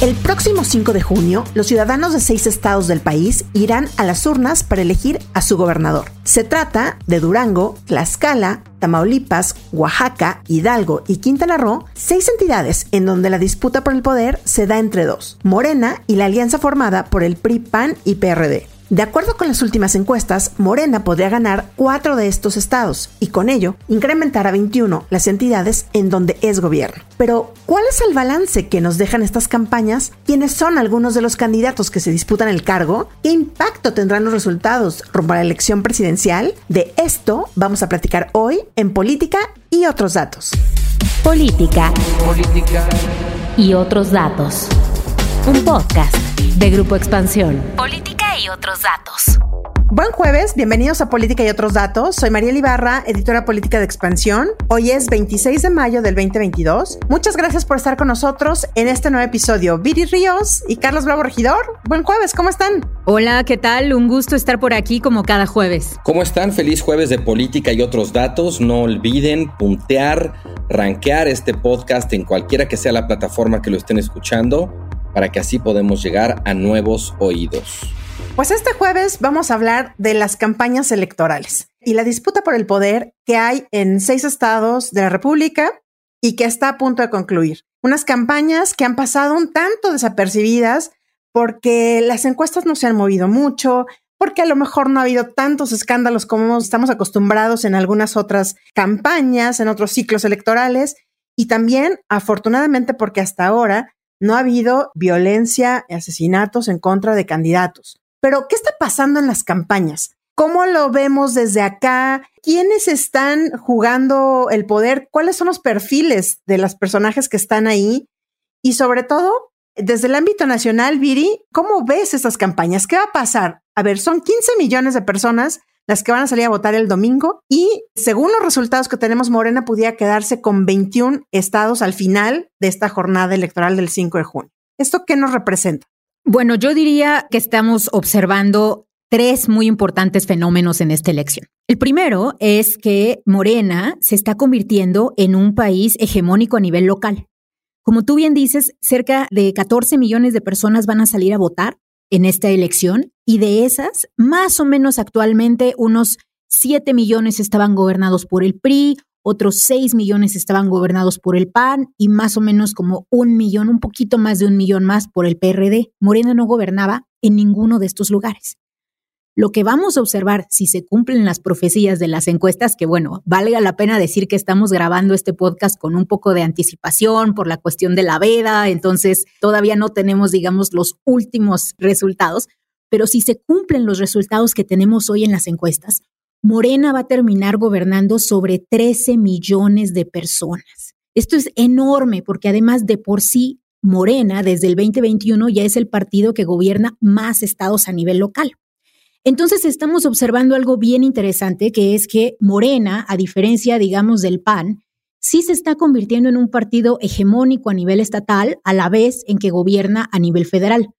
El próximo 5 de junio, los ciudadanos de seis estados del país irán a las urnas para elegir a su gobernador. Se trata de Durango, Tlaxcala, Tamaulipas, Oaxaca, Hidalgo y Quintana Roo, seis entidades en donde la disputa por el poder se da entre dos, Morena y la alianza formada por el PRI, PAN y PRD. De acuerdo con las últimas encuestas, Morena podría ganar cuatro de estos estados y con ello incrementar a 21 las entidades en donde es gobierno. Pero, ¿cuál es el balance que nos dejan estas campañas? ¿Quiénes son algunos de los candidatos que se disputan el cargo? ¿Qué impacto tendrán los resultados rumbo a la elección presidencial? De esto vamos a platicar hoy en Política y otros datos. Política. Política. Y otros datos. Un podcast de Grupo Expansión. Política y otros datos. Buen jueves, bienvenidos a Política y otros datos. Soy María Ibarra, editora política de Expansión. Hoy es 26 de mayo del 2022. Muchas gracias por estar con nosotros en este nuevo episodio. Viri Ríos y Carlos Bravo Regidor. Buen jueves, ¿cómo están? Hola, ¿qué tal? Un gusto estar por aquí como cada jueves. ¿Cómo están? Feliz jueves de Política y otros datos. No olviden puntear, rankear este podcast en cualquiera que sea la plataforma que lo estén escuchando para que así podamos llegar a nuevos oídos. Pues este jueves vamos a hablar de las campañas electorales y la disputa por el poder que hay en seis estados de la República y que está a punto de concluir. Unas campañas que han pasado un tanto desapercibidas porque las encuestas no se han movido mucho, porque a lo mejor no ha habido tantos escándalos como estamos acostumbrados en algunas otras campañas, en otros ciclos electorales, y también, afortunadamente, porque hasta ahora no ha habido violencia y asesinatos en contra de candidatos. Pero, ¿qué está pasando en las campañas? ¿Cómo lo vemos desde acá? ¿Quiénes están jugando el poder? ¿Cuáles son los perfiles de los personajes que están ahí? Y sobre todo, desde el ámbito nacional, Viri, ¿cómo ves estas campañas? ¿Qué va a pasar? A ver, son 15 millones de personas las que van a salir a votar el domingo y según los resultados que tenemos, Morena pudiera quedarse con 21 estados al final de esta jornada electoral del 5 de junio. ¿Esto qué nos representa? Bueno, yo diría que estamos observando tres muy importantes fenómenos en esta elección. El primero es que Morena se está convirtiendo en un país hegemónico a nivel local. Como tú bien dices, cerca de 14 millones de personas van a salir a votar en esta elección y de esas, más o menos actualmente, unos 7 millones estaban gobernados por el PRI, otros 6 millones estaban gobernados por el PAN y más o menos como un millón, un poquito más de un millón más por el PRD. Morena no gobernaba en ninguno de estos lugares. Lo que vamos a observar si se cumplen las profecías de las encuestas, que bueno, valga la pena decir que estamos grabando este podcast con un poco de anticipación por la cuestión de la veda, entonces todavía no tenemos, digamos, los últimos resultados, pero si se cumplen los resultados que tenemos hoy en las encuestas, Morena va a terminar gobernando sobre 13 millones de personas. Esto es enorme porque además de por sí, Morena desde el 2021 ya es el partido que gobierna más estados a nivel local. Entonces estamos observando algo bien interesante, que es que Morena, a diferencia, digamos, del PAN, sí se está convirtiendo en un partido hegemónico a nivel estatal, a la vez en que gobierna a nivel federal.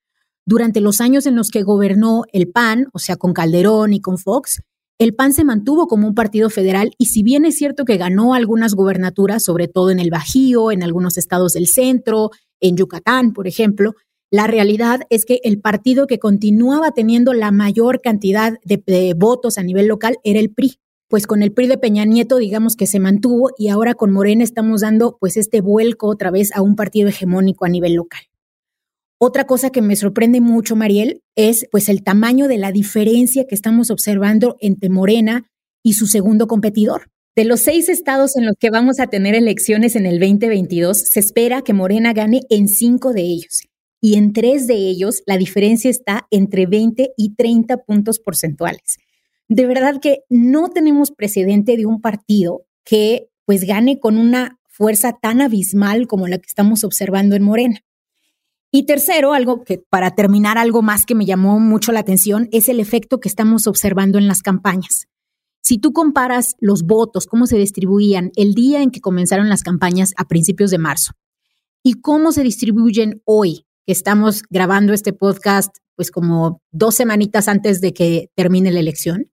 Durante los años en los que gobernó el PAN, o sea, con Calderón y con Fox, el PAN se mantuvo como un partido federal y si bien es cierto que ganó algunas gubernaturas, sobre todo en el Bajío, en algunos estados del centro, en Yucatán, por ejemplo, la realidad es que el partido que continuaba teniendo la mayor cantidad de, votos a nivel local era el PRI. Pues con el PRI de Peña Nieto, digamos que se mantuvo y ahora con Morena estamos dando pues este vuelco otra vez a un partido hegemónico a nivel local. Otra cosa que me sorprende mucho, Mariel, es pues el tamaño de la diferencia que estamos observando entre Morena y su segundo competidor. De los seis estados en los que vamos a tener elecciones en el 2022, se espera que Morena gane en cinco de ellos. Y en tres de ellos, la diferencia está entre 20 y 30 puntos porcentuales. De verdad que no tenemos precedente de un partido que pues gane con una fuerza tan abismal como la que estamos observando en Morena. Y tercero, algo que para terminar, algo más que me llamó mucho la atención es el efecto que estamos observando en las campañas. Si tú comparas los votos, cómo se distribuían el día en que comenzaron las campañas a principios de marzo y cómo se distribuyen hoy, que estamos grabando este podcast pues como dos semanitas antes de que termine la elección,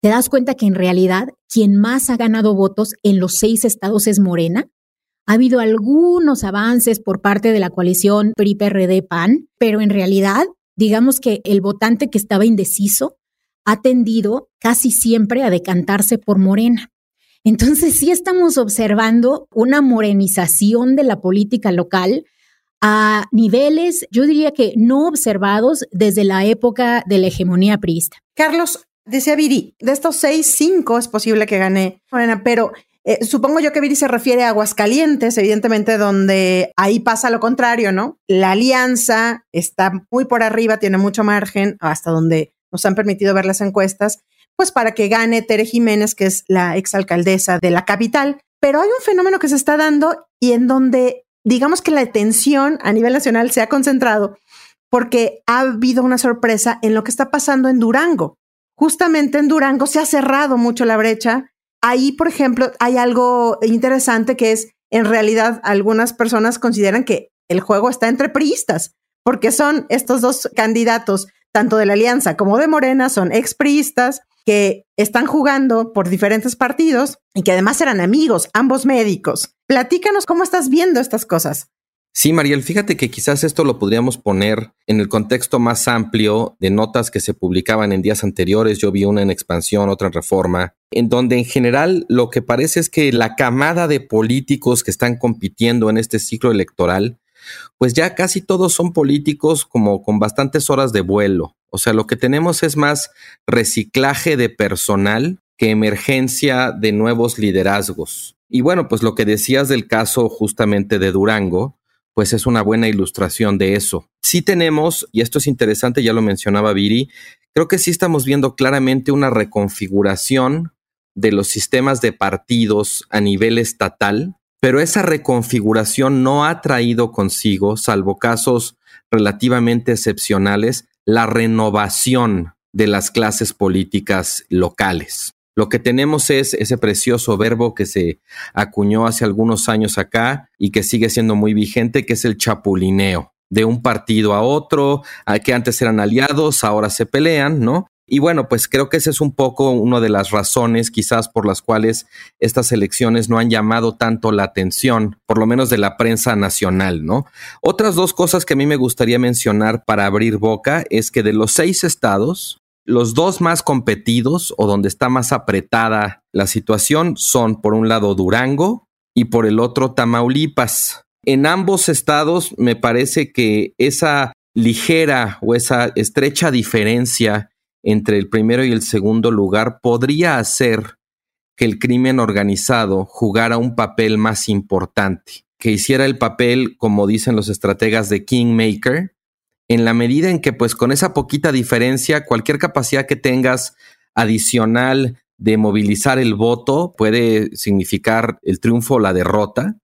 te das cuenta que en realidad quien más ha ganado votos en los seis estados es Morena. Ha habido algunos avances por parte de la coalición PRI-PRD-PAN, pero en realidad, digamos que el votante que estaba indeciso ha tendido casi siempre a decantarse por Morena. Entonces sí estamos observando una morenización de la política local a niveles, yo diría que no observados desde la época de la hegemonía priista. Carlos, decía Viri, de estos seis, cinco es posible que gane Morena, pero eh, supongo yo que Viri se refiere a Aguascalientes, evidentemente, donde ahí pasa lo contrario, ¿no? La alianza está muy por arriba, tiene mucho margen, hasta donde nos han permitido ver las encuestas, pues para que gane Tere Jiménez, que es la exalcaldesa de la capital. Pero hay un fenómeno que se está dando y en donde digamos que la atención a nivel nacional se ha concentrado porque ha habido una sorpresa en lo que está pasando en Durango. Justamente en Durango se ha cerrado mucho la brecha. Ahí, por ejemplo, hay algo interesante que es, en realidad, algunas personas consideran que el juego está entre priistas, porque son estos dos candidatos tanto de la Alianza como de Morena, son expriistas que están jugando por diferentes partidos y que además eran amigos, ambos médicos. Platícanos cómo estás viendo estas cosas. Sí, Mariel, fíjate que quizás esto lo podríamos poner en el contexto más amplio de notas que se publicaban en días anteriores. Yo vi una en expansión, otra en reforma, en donde en general lo que parece es que la camada de políticos que están compitiendo en este ciclo electoral pues ya casi todos son políticos como con bastantes horas de vuelo. O sea, lo que tenemos es más reciclaje de personal que emergencia de nuevos liderazgos. Y bueno, pues lo que decías del caso justamente de Durango, pues es una buena ilustración de eso. Sí tenemos, y esto es interesante, ya lo mencionaba Viri, creo que sí estamos viendo claramente una reconfiguración de los sistemas de partidos a nivel estatal pero esa reconfiguración no ha traído consigo, salvo casos relativamente excepcionales, la renovación de las clases políticas locales. Lo que tenemos es ese precioso verbo que se acuñó hace algunos años acá y que sigue siendo muy vigente, que es el chapulineo de un partido a otro, que antes eran aliados, ahora se pelean, ¿no? Y bueno, pues creo que esa es un poco una de las razones quizás por las cuales estas elecciones no han llamado tanto la atención, por lo menos de la prensa nacional, ¿no? Otras dos cosas que a mí me gustaría mencionar para abrir boca es que de los seis estados, los dos más competidos o donde está más apretada la situación son por un lado Durango y por el otro Tamaulipas. En ambos estados me parece que esa ligera o esa estrecha diferencia entre el primero y el segundo lugar podría hacer que el crimen organizado jugara un papel más importante, que hiciera el papel, como dicen los estrategas de Kingmaker, en la medida en que pues con esa poquita diferencia, cualquier capacidad que tengas adicional de movilizar el voto puede significar el triunfo o la derrota.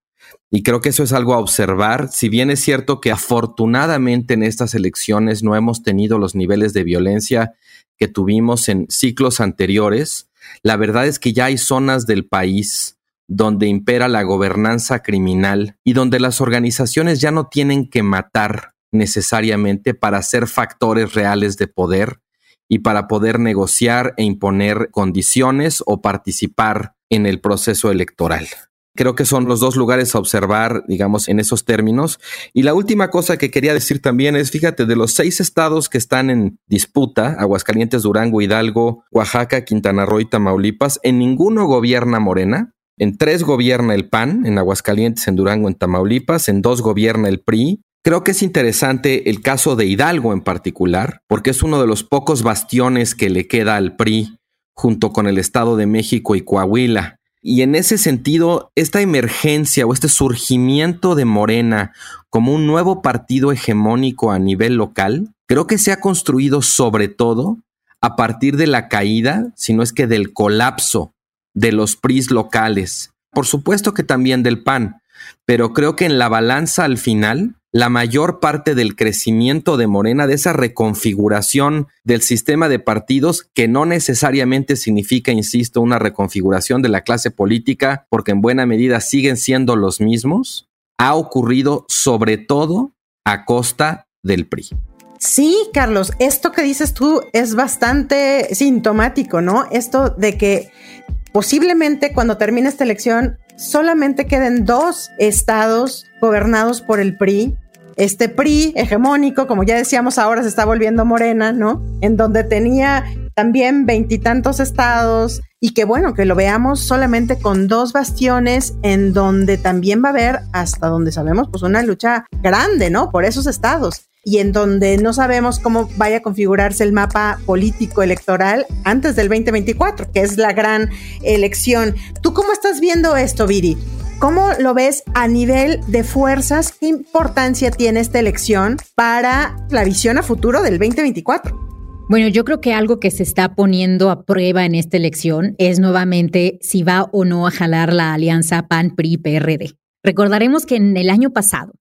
Y creo que eso es algo a observar. Si bien es cierto que afortunadamente en estas elecciones no hemos tenido los niveles de violencia que tuvimos en ciclos anteriores, la verdad es que ya hay zonas del país donde impera la gobernanza criminal y donde las organizaciones ya no tienen que matar necesariamente para ser factores reales de poder y para poder negociar e imponer condiciones o participar en el proceso electoral. Creo que son los dos lugares a observar, digamos, en esos términos. Y la última cosa que quería decir también es, fíjate, de los seis estados que están en disputa, Aguascalientes, Durango, Hidalgo, Oaxaca, Quintana Roo y Tamaulipas, en ninguno gobierna Morena. En tres gobierna el PAN, en Aguascalientes, en Durango, en Tamaulipas, en dos gobierna el PRI. Creo que es interesante el caso de Hidalgo en particular, porque es uno de los pocos bastiones que le queda al PRI junto con el Estado de México y Coahuila. Y en ese sentido, esta emergencia o este surgimiento de Morena como un nuevo partido hegemónico a nivel local, creo que se ha construido sobre todo a partir de la caída, si no es que del colapso de los PRIs locales. Por supuesto que también del PAN, pero creo que en la balanza al final, la mayor parte del crecimiento de Morena, de esa reconfiguración del sistema de partidos, que no necesariamente significa, insisto, una reconfiguración de la clase política, porque en buena medida siguen siendo los mismos, ha ocurrido sobre todo a costa del PRI. Sí, Carlos, esto que dices tú es bastante sintomático, ¿no? Esto de que posiblemente cuando termine esta elección solamente queden dos estados gobernados por el PRI. Este PRI hegemónico, como ya decíamos, ahora se está volviendo morena, ¿no? En donde tenía también veintitantos estados y que bueno, que lo veamos solamente con dos bastiones en donde también va a haber, hasta donde sabemos, pues una lucha grande, ¿no? Por esos estados y en donde no sabemos cómo vaya a configurarse el mapa político electoral antes del 2024, que es la gran elección. ¿Tú cómo estás viendo esto, Viri? ¿Cómo lo ves a nivel de fuerzas? ¿Qué importancia tiene esta elección para la visión a futuro del 2024? Bueno, yo creo que algo que se está poniendo a prueba en esta elección es nuevamente si va o no a jalar la alianza PAN-PRI-PRD. Recordaremos que en el año pasado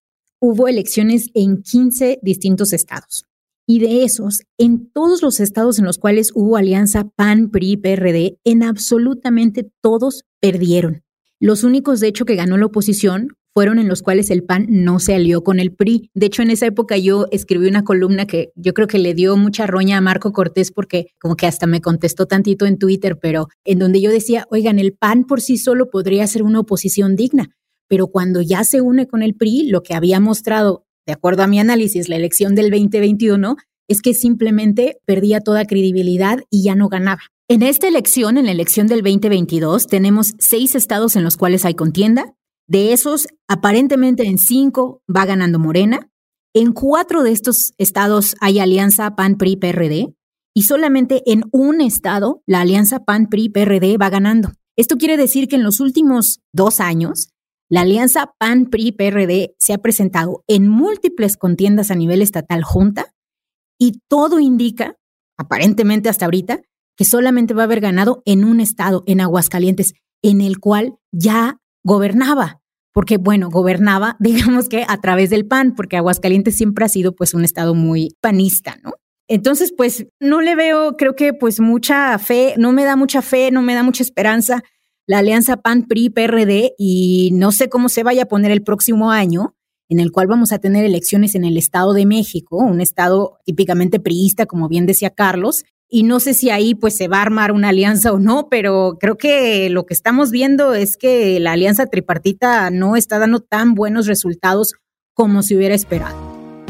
hubo elecciones en 15 distintos estados. Y de esos, en todos los estados en los cuales hubo alianza PAN, PRI, PRD, en absolutamente todos perdieron. Los únicos, de hecho, que ganó la oposición fueron en los cuales el PAN no se alió con el PRI. De hecho, en esa época yo escribí una columna que yo creo que le dio mucha roña a Marco Cortés porque como que hasta me contestó tantito en Twitter, pero en donde yo decía, oigan, el PAN por sí solo podría ser una oposición digna pero cuando ya se une con el PRI, lo que había mostrado, de acuerdo a mi análisis, la elección del 2021, es que simplemente perdía toda credibilidad y ya no ganaba. En esta elección, en la elección del 2022, tenemos seis estados en los cuales hay contienda. De esos, aparentemente en cinco va ganando Morena. En cuatro de estos estados hay alianza PAN-PRI-PRD y solamente en un estado la alianza PAN-PRI-PRD va ganando. Esto quiere decir que en los últimos dos años la alianza PAN-PRI-PRD se ha presentado en múltiples contiendas a nivel estatal junta y todo indica, aparentemente hasta ahorita, que solamente va a haber ganado en un estado, en Aguascalientes, en el cual ya gobernaba. Porque, bueno, gobernaba, digamos que a través del PAN, porque Aguascalientes siempre ha sido pues un estado muy panista, ¿no? Entonces, pues no le veo, creo que pues mucha fe, no me da mucha fe, no me da mucha esperanza la alianza PAN-PRI-PRD y no sé cómo se vaya a poner el próximo año, en el cual vamos a tener elecciones en el Estado de México, un estado típicamente priista, como bien decía Carlos, y no sé si ahí pues se va a armar una alianza o no, pero creo que lo que estamos viendo es que la alianza tripartita no está dando tan buenos resultados como se hubiera esperado.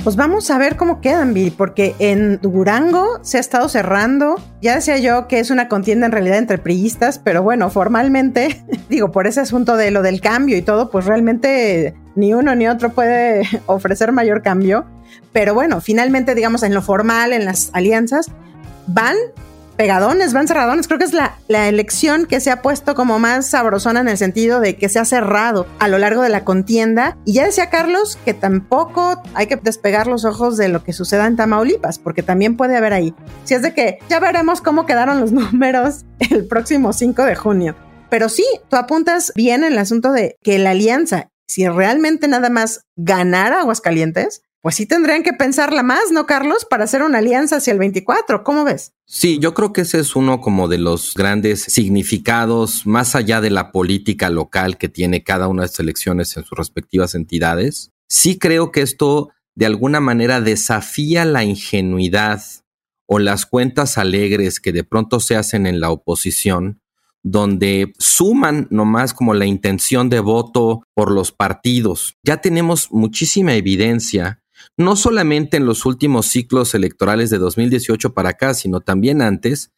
Pues vamos a ver cómo quedan, Bill, porque en Durango se ha estado cerrando. Ya decía yo que es una contienda en realidad entre priistas, pero bueno, formalmente, digo, por ese asunto de lo del cambio y todo, pues realmente ni uno ni otro puede ofrecer mayor cambio. Pero bueno, finalmente, digamos, en lo formal, en las alianzas, van pegadones, van cerradones. Creo que es la, la, elección que se ha puesto como más sabrosona en el sentido de que se ha cerrado a lo largo de la contienda. Y ya decía Carlos que tampoco hay que despegar los ojos de lo que suceda en Tamaulipas, porque también puede haber ahí. Si es de que ya veremos cómo quedaron los números el próximo 5 de junio. Pero sí, tú apuntas bien en el asunto de que la alianza, si realmente nada más ganara Aguascalientes, pues sí tendrían que pensarla más, ¿no, Carlos? Para hacer una alianza hacia el 24. ¿Cómo ves? Sí, yo creo que ese es uno como de los grandes significados, más allá de la política local que tiene cada una de estas elecciones en sus respectivas entidades. Sí creo que esto de alguna manera desafía la ingenuidad o las cuentas alegres que de pronto se hacen en la oposición, donde suman nomás como la intención de voto por los partidos. Ya tenemos muchísima evidencia no solamente en los últimos ciclos electorales de 2018 para acá, sino también antes,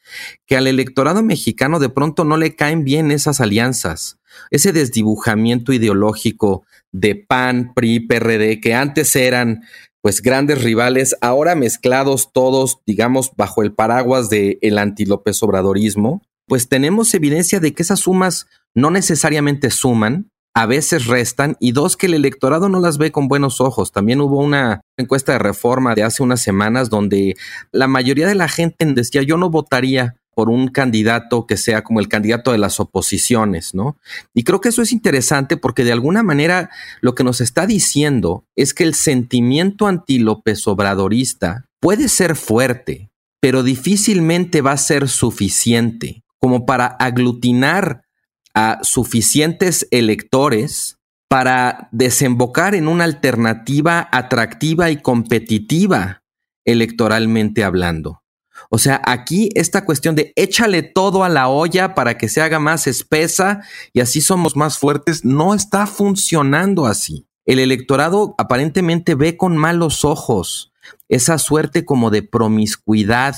que al electorado mexicano de pronto no le caen bien esas alianzas, ese desdibujamiento ideológico de PAN, PRI, PRD, que antes eran pues grandes rivales, ahora mezclados todos, digamos, bajo el paraguas del el anti-López Obradorismo, pues tenemos evidencia de que esas sumas no necesariamente suman, a veces restan y dos, que el electorado no las ve con buenos ojos. También hubo una encuesta de reforma de hace unas semanas donde la mayoría de la gente decía yo no votaría por un candidato que sea como el candidato de las oposiciones, ¿no? Y creo que eso es interesante porque de alguna manera lo que nos está diciendo es que el sentimiento anti-López Obradorista puede ser fuerte, pero difícilmente va a ser suficiente como para aglutinar a suficientes electores para desembocar en una alternativa atractiva y competitiva electoralmente hablando. O sea, aquí esta cuestión de échale todo a la olla para que se haga más espesa y así somos más fuertes, no está funcionando así. El electorado aparentemente ve con malos ojos esa suerte como de promiscuidad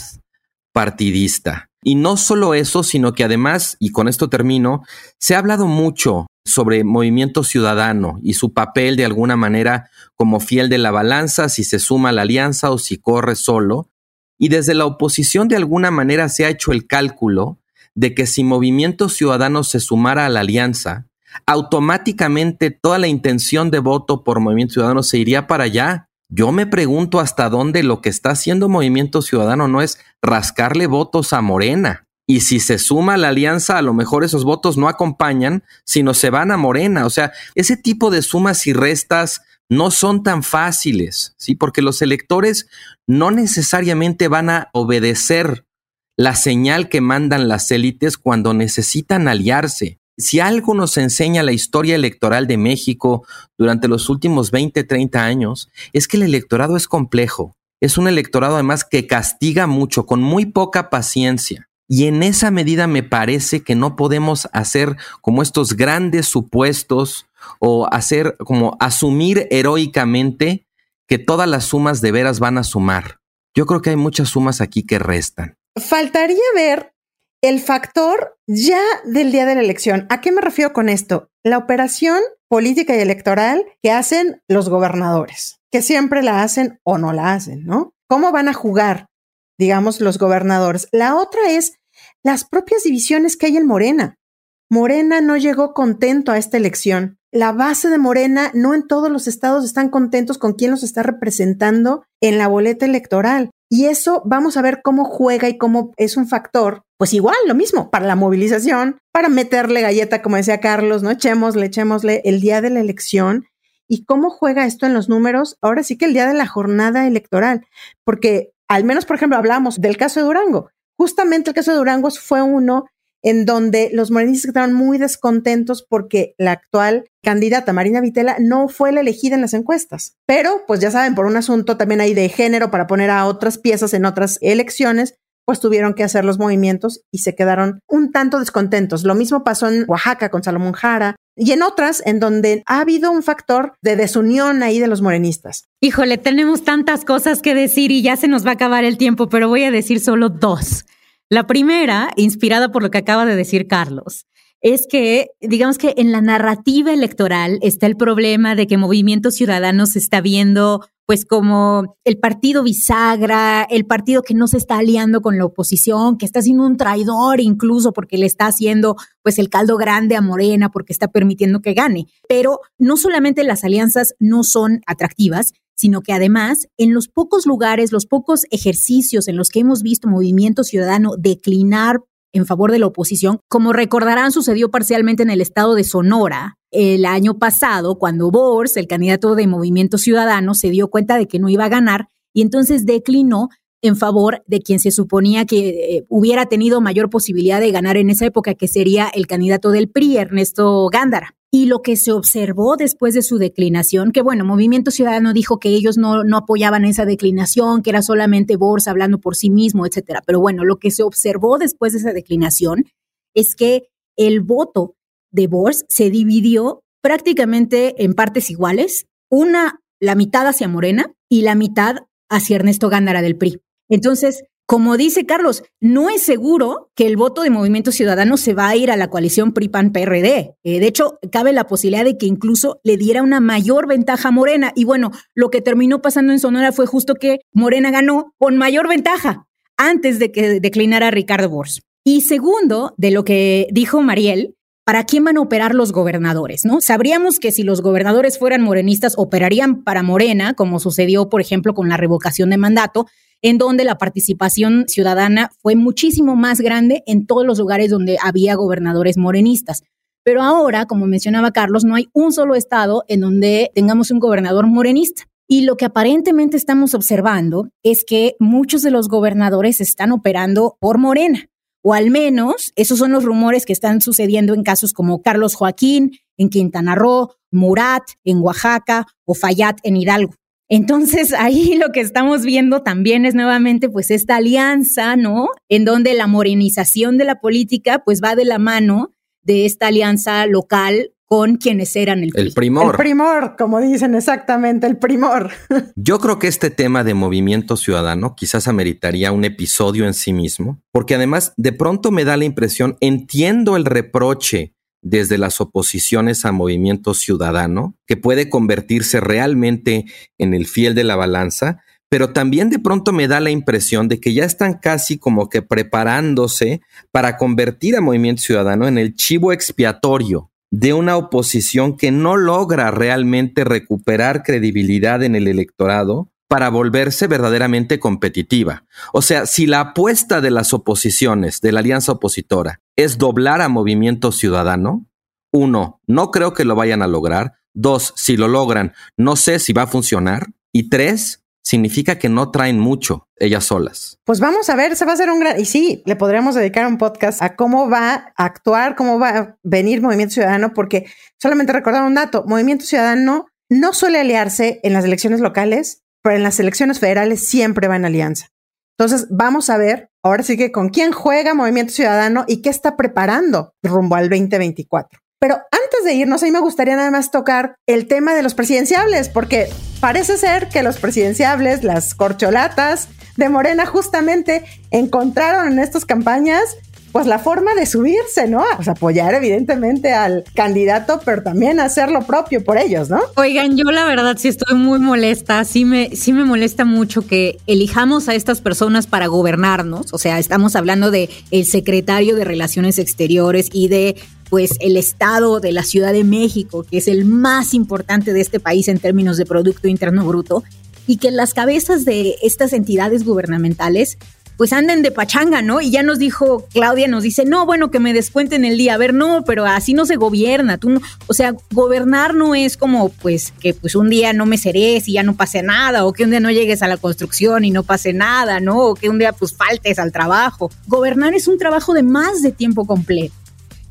partidista. Y no solo eso, sino que además, y con esto termino, se ha hablado mucho sobre movimiento ciudadano y su papel de alguna manera como fiel de la balanza, si se suma a la alianza o si corre solo. Y desde la oposición de alguna manera se ha hecho el cálculo de que si Movimiento Ciudadano se sumara a la alianza, automáticamente toda la intención de voto por Movimiento Ciudadano se iría para allá yo me pregunto hasta dónde lo que está haciendo Movimiento Ciudadano no es rascarle votos a Morena. Y si se suma la alianza, a lo mejor esos votos no acompañan, sino se van a Morena. O sea, ese tipo de sumas y restas no son tan fáciles, ¿sí? Porque los electores no necesariamente van a obedecer la señal que mandan las élites cuando necesitan aliarse si algo nos enseña la historia electoral de México durante los últimos 20, 30 años, es que el electorado es complejo. Es un electorado además que castiga mucho, con muy poca paciencia. Y en esa medida me parece que no podemos hacer como estos grandes supuestos o hacer como asumir heroicamente que todas las sumas de veras van a sumar. Yo creo que hay muchas sumas aquí que restan. Faltaría ver el factor ya del día de la elección. ¿A qué me refiero con esto? La operación política y electoral que hacen los gobernadores, que siempre la hacen o no la hacen, ¿no? ¿Cómo van a jugar, digamos, los gobernadores? La otra es las propias divisiones que hay en Morena. Morena no llegó contento a esta elección. La base de Morena no en todos los estados están contentos con quién los está representando en la boleta electoral. Y eso vamos a ver cómo juega y cómo es un factor, pues igual, lo mismo, para la movilización, para meterle galleta, como decía Carlos, ¿no? Echémosle, echémosle el día de la elección. ¿Y cómo juega esto en los números? Ahora sí que el día de la jornada electoral, porque al menos, por ejemplo, hablamos del caso de Durango. Justamente el caso de Durango fue uno en donde los morenistas estaban muy descontentos porque la actual candidata Marina Vitela no fue la elegida en las encuestas. Pero, pues ya saben, por un asunto también ahí de género para poner a otras piezas en otras elecciones, pues tuvieron que hacer los movimientos y se quedaron un tanto descontentos. Lo mismo pasó en Oaxaca con Salomón Jara y en otras en donde ha habido un factor de desunión ahí de los morenistas. Híjole, tenemos tantas cosas que decir y ya se nos va a acabar el tiempo, pero voy a decir solo dos. La primera, inspirada por lo que acaba de decir Carlos, es que, digamos que en la narrativa electoral está el problema de que Movimiento Ciudadano se está viendo pues como el partido bisagra, el partido que no se está aliando con la oposición, que está siendo un traidor incluso porque le está haciendo pues el caldo grande a Morena porque está permitiendo que gane. Pero no solamente las alianzas no son atractivas, sino que además en los pocos lugares, los pocos ejercicios en los que hemos visto movimiento ciudadano declinar en favor de la oposición, como recordarán, sucedió parcialmente en el estado de Sonora el año pasado, cuando Bors, el candidato de Movimiento Ciudadano, se dio cuenta de que no iba a ganar y entonces declinó en favor de quien se suponía que eh, hubiera tenido mayor posibilidad de ganar en esa época, que sería el candidato del PRI, Ernesto Gándara. Y lo que se observó después de su declinación, que bueno, Movimiento Ciudadano dijo que ellos no, apoyaban esa declinación, que era solamente Borsa hablando por sí mismo, etcétera. Pero bueno, lo que se observó después de esa declinación es que el voto de Bors se dividió prácticamente en partes iguales, una, la mitad hacia Morena y la mitad hacia Ernesto Gándara del PRI. Entonces, como dice Carlos, no es seguro que el voto de Movimiento Ciudadano se va a ir a la coalición PRI-PAN-PRD. Eh, de hecho, cabe la posibilidad de que incluso le diera una mayor ventaja a Morena. Y bueno, lo que terminó pasando en Sonora fue justo que Morena ganó con mayor ventaja antes de que declinara Ricardo Bors. Y segundo, de lo que dijo Mariel, ¿para quién van a operar los gobernadores? ¿no? Sabríamos que si los gobernadores fueran morenistas, operarían para Morena, como sucedió, por ejemplo, con la revocación de mandato, en donde la participación ciudadana fue muchísimo más grande en todos los lugares donde había gobernadores morenistas. Pero ahora, como mencionaba Carlos, no hay un solo estado en donde tengamos un gobernador morenista. Y lo que aparentemente estamos observando es que muchos de los gobernadores están operando por Morena, o al menos esos son los rumores que están sucediendo en casos como Carlos Joaquín en Quintana Roo, Murat en Oaxaca o Fayat en Hidalgo. Entonces ahí lo que estamos viendo también es nuevamente pues esta alianza, ¿no? En donde la morenización de la política pues va de la mano de esta alianza local con quienes eran el, el primor. El primor, como dicen exactamente, el primor. Yo creo que este tema de movimiento ciudadano quizás ameritaría un episodio en sí mismo, porque además de pronto me da la impresión, entiendo el reproche desde las oposiciones a movimiento ciudadano, que puede convertirse realmente en el fiel de la balanza, pero también de pronto me da la impresión de que ya están casi como que preparándose para convertir a Movimiento Ciudadano en el chivo expiatorio de una oposición que no logra realmente recuperar credibilidad en el electorado para volverse verdaderamente competitiva. O sea, si la apuesta de las oposiciones, de la alianza opositora, es doblar a Movimiento Ciudadano, uno, no creo que lo vayan a lograr. Dos, si lo logran, no sé si va a funcionar. Y tres, significa que no traen mucho ellas solas. Pues vamos a ver, se va a hacer un gran... Y sí, le podríamos dedicar un podcast a cómo va a actuar, cómo va a venir Movimiento Ciudadano, porque solamente recordar un dato, Movimiento Ciudadano no suele aliarse en las elecciones locales, pero en las elecciones federales siempre va en alianza. Entonces, vamos a ver ahora sí que con quién juega Movimiento Ciudadano y qué está preparando rumbo al 2024. Pero antes de irnos, a mí me gustaría nada más tocar el tema de los presidenciables, porque parece ser que los presidenciables, las corcholatas de Morena, justamente encontraron en estas campañas pues la forma de subirse, ¿no? Sea, apoyar evidentemente al candidato, pero también hacer lo propio por ellos, ¿no? Oigan, yo la verdad sí estoy muy molesta, sí me, sí me molesta mucho que elijamos a estas personas para gobernarnos, o sea, estamos hablando de el secretario de Relaciones Exteriores y de pues el estado de la Ciudad de México, que es el más importante de este país en términos de Producto Interno Bruto, y que las cabezas de estas entidades gubernamentales pues anden de pachanga, ¿no? Y ya nos dijo, Claudia nos dice, no, bueno, que me descuenten el día. A ver, no, pero así no se gobierna. Tú no, o sea, gobernar no es como, pues, que pues un día no me serés y ya no pase nada, o que un día no llegues a la construcción y no pase nada, ¿no? O que un día pues faltes al trabajo. Gobernar es un trabajo de más de tiempo completo.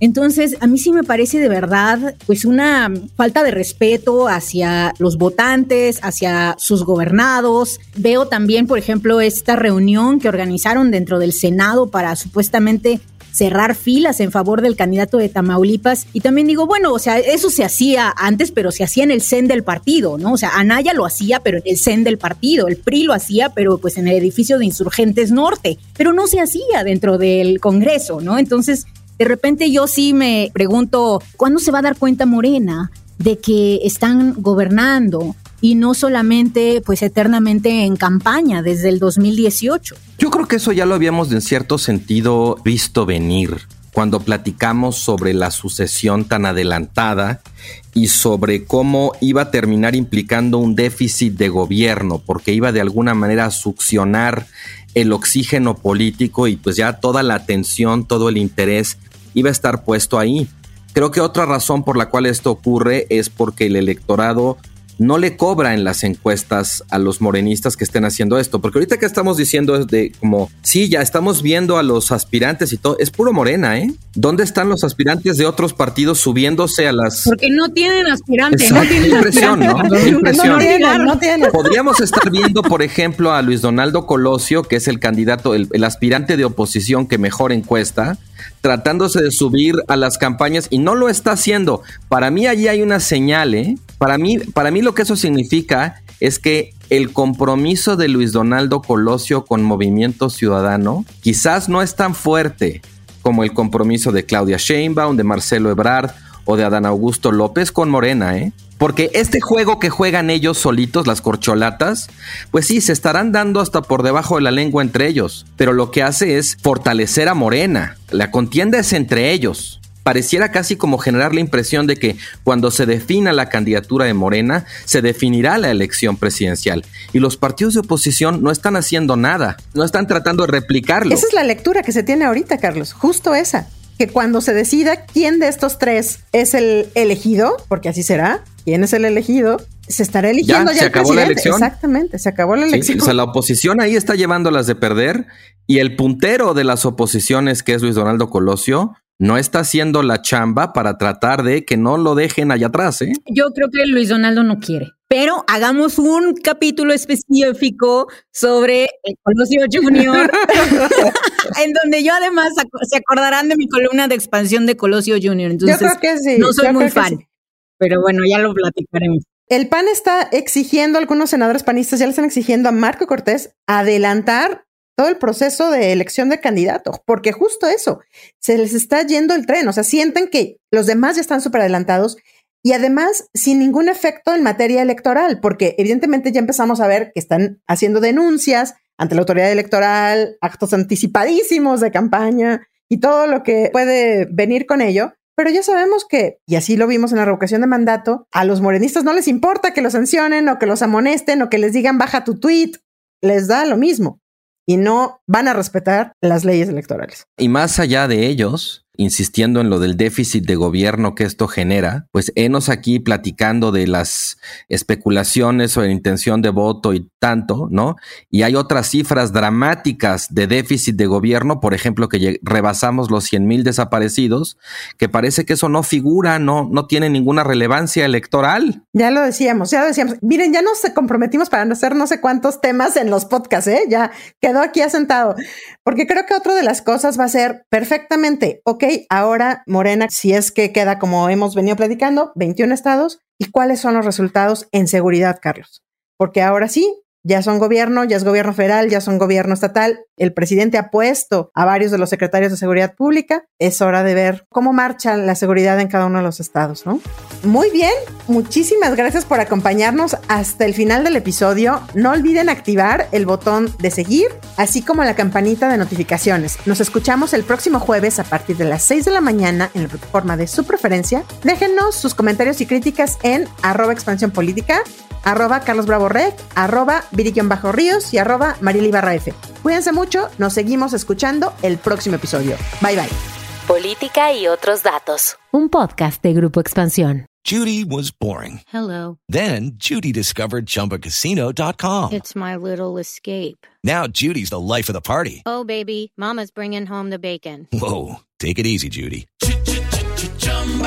Entonces, a mí sí me parece de verdad, pues una falta de respeto hacia los votantes, hacia sus gobernados. Veo también, por ejemplo, esta reunión que organizaron dentro del Senado para supuestamente cerrar filas en favor del candidato de Tamaulipas. Y también digo, bueno, o sea, eso se hacía antes, pero se hacía en el CEN del partido, ¿no? O sea, Anaya lo hacía, pero en el CEN del partido. El PRI lo hacía, pero pues en el edificio de Insurgentes Norte. Pero no se hacía dentro del Congreso, ¿no? Entonces, de repente yo sí me pregunto, ¿cuándo se va a dar cuenta Morena de que están gobernando y no solamente pues eternamente en campaña desde el 2018? Yo creo que eso ya lo habíamos en cierto sentido visto venir cuando platicamos sobre la sucesión tan adelantada y sobre cómo iba a terminar implicando un déficit de gobierno, porque iba de alguna manera a succionar el oxígeno político y pues ya toda la atención, todo el interés iba a estar puesto ahí. Creo que otra razón por la cual esto ocurre es porque el electorado no le cobra en las encuestas a los morenistas que estén haciendo esto. Porque ahorita que estamos diciendo es de como, sí, ya estamos viendo a los aspirantes y todo, es puro morena, ¿eh? ¿Dónde están los aspirantes de otros partidos subiéndose a las... Porque no tienen aspirantes, no tienen impresión, ¿no? impresión. No tienen, Podríamos estar viendo, por ejemplo, a Luis Donaldo Colosio, que es el candidato, el, el aspirante de oposición que mejor encuesta, tratándose de subir a las campañas y no lo está haciendo. Para mí allí hay una señal, ¿eh? Para mí, para mí lo que eso significa es que el compromiso de Luis Donaldo Colosio con Movimiento Ciudadano quizás no es tan fuerte como el compromiso de Claudia Sheinbaum, de Marcelo Ebrard o de Adán Augusto López con Morena, ¿eh? Porque este juego que juegan ellos solitos, las corcholatas, pues sí, se estarán dando hasta por debajo de la lengua entre ellos. Pero lo que hace es fortalecer a Morena. La contienda es entre ellos. Pareciera casi como generar la impresión de que cuando se defina la candidatura de Morena, se definirá la elección presidencial. Y los partidos de oposición no están haciendo nada, no están tratando de replicarlo. Esa es la lectura que se tiene ahorita, Carlos, justo esa que cuando se decida quién de estos tres es el elegido, porque así será, quién es el elegido, se estará eligiendo ya, se acabó la elección. Exactamente, se acabó la elección. o sea, la oposición ahí está llevándolas de perder y el puntero de las oposiciones, que es Luis Donaldo Colosio, no está haciendo la chamba para tratar de que no lo dejen allá atrás. ¿eh? Yo creo que Luis Donaldo no quiere. Pero hagamos un capítulo específico sobre el Colosio Junior, en donde yo además se acordarán de mi columna de expansión de Colosio Junior. Entonces, yo creo que sí. No soy muy fan, pero bueno, ya lo platicaremos. El PAN está exigiendo, algunos senadores panistas ya le están exigiendo a Marco Cortés adelantar todo el proceso de elección de candidato, porque justo eso, se les está yendo el tren, o sea, sienten que los demás ya están súper adelantados y además sin ningún efecto en materia electoral, porque evidentemente ya empezamos a ver que están haciendo denuncias ante la autoridad electoral, actos anticipadísimos de campaña y todo lo que puede venir con ello. Pero ya sabemos que, y así lo vimos en la revocación de mandato, a los morenistas no les importa que los sancionen o que los amonesten o que les digan baja tu tweet, les da lo mismo y no van a respetar las leyes electorales. Y más allá de ellos, insistiendo en lo del déficit de gobierno que esto genera, pues enos aquí platicando de las especulaciones o la intención de voto y tanto, ¿no? Y hay otras cifras dramáticas de déficit de gobierno, por ejemplo, que rebasamos los 100 mil desaparecidos, que parece que eso no figura, no, no tiene ninguna relevancia electoral. Ya lo decíamos, ya lo decíamos. Miren, ya nos comprometimos para hacer no sé cuántos temas en los podcasts, ¿eh? Ya quedó aquí asentado, porque creo que otra de las cosas va a ser perfectamente, ok, ahora Morena, si es que queda como hemos venido platicando, 21 estados, ¿y cuáles son los resultados en seguridad, Carlos? Porque ahora sí, ya son gobierno, ya es gobierno federal, ya son gobierno estatal. El presidente ha puesto a varios de los secretarios de seguridad pública. Es hora de ver cómo marcha la seguridad en cada uno de los estados, ¿no? Muy bien, muchísimas gracias por acompañarnos hasta el final del episodio. No olviden activar el botón de seguir, así como la campanita de notificaciones. Nos escuchamos el próximo jueves a partir de las 6 de la mañana en la plataforma de su preferencia. Déjenos sus comentarios y críticas en arroba política arroba Carlos Bravo Rec, arroba Bajo Ríos y arroba Marily Barra F. Cuídense mucho, nos seguimos escuchando el próximo episodio. Bye bye. Política y otros datos. Un podcast de Grupo Expansión. Judy was boring. Hello. Then Judy discovered chumbacasino.com. It's my little escape. Now Judy's the life of the party. Oh, baby, Mama's bringing home the bacon. Whoa. Take it easy, Judy.